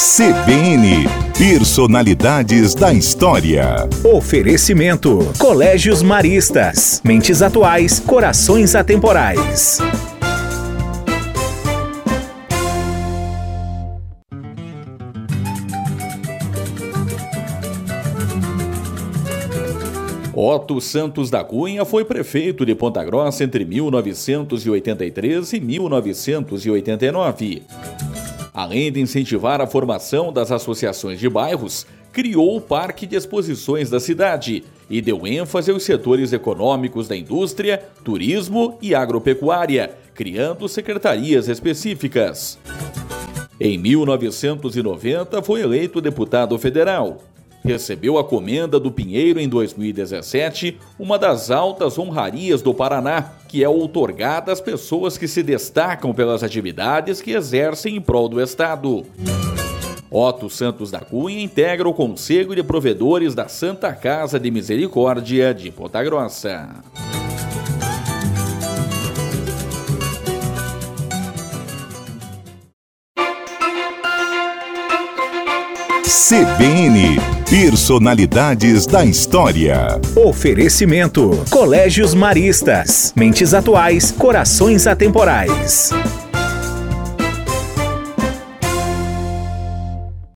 CBN Personalidades da História. Oferecimento: Colégios Maristas. Mentes atuais, corações atemporais. Otto Santos da Cunha foi prefeito de Ponta Grossa entre 1983 e 1989. Além de incentivar a formação das associações de bairros, criou o Parque de Exposições da cidade e deu ênfase aos setores econômicos da indústria, turismo e agropecuária, criando secretarias específicas. Em 1990, foi eleito deputado federal recebeu a comenda do Pinheiro em 2017, uma das altas honrarias do Paraná, que é outorgada às pessoas que se destacam pelas atividades que exercem em prol do Estado. Otto Santos da Cunha integra o Conselho de Provedores da Santa Casa de Misericórdia de Ponta Grossa. CBN Personalidades da História. Oferecimento: Colégios Maristas. Mentes atuais, corações atemporais.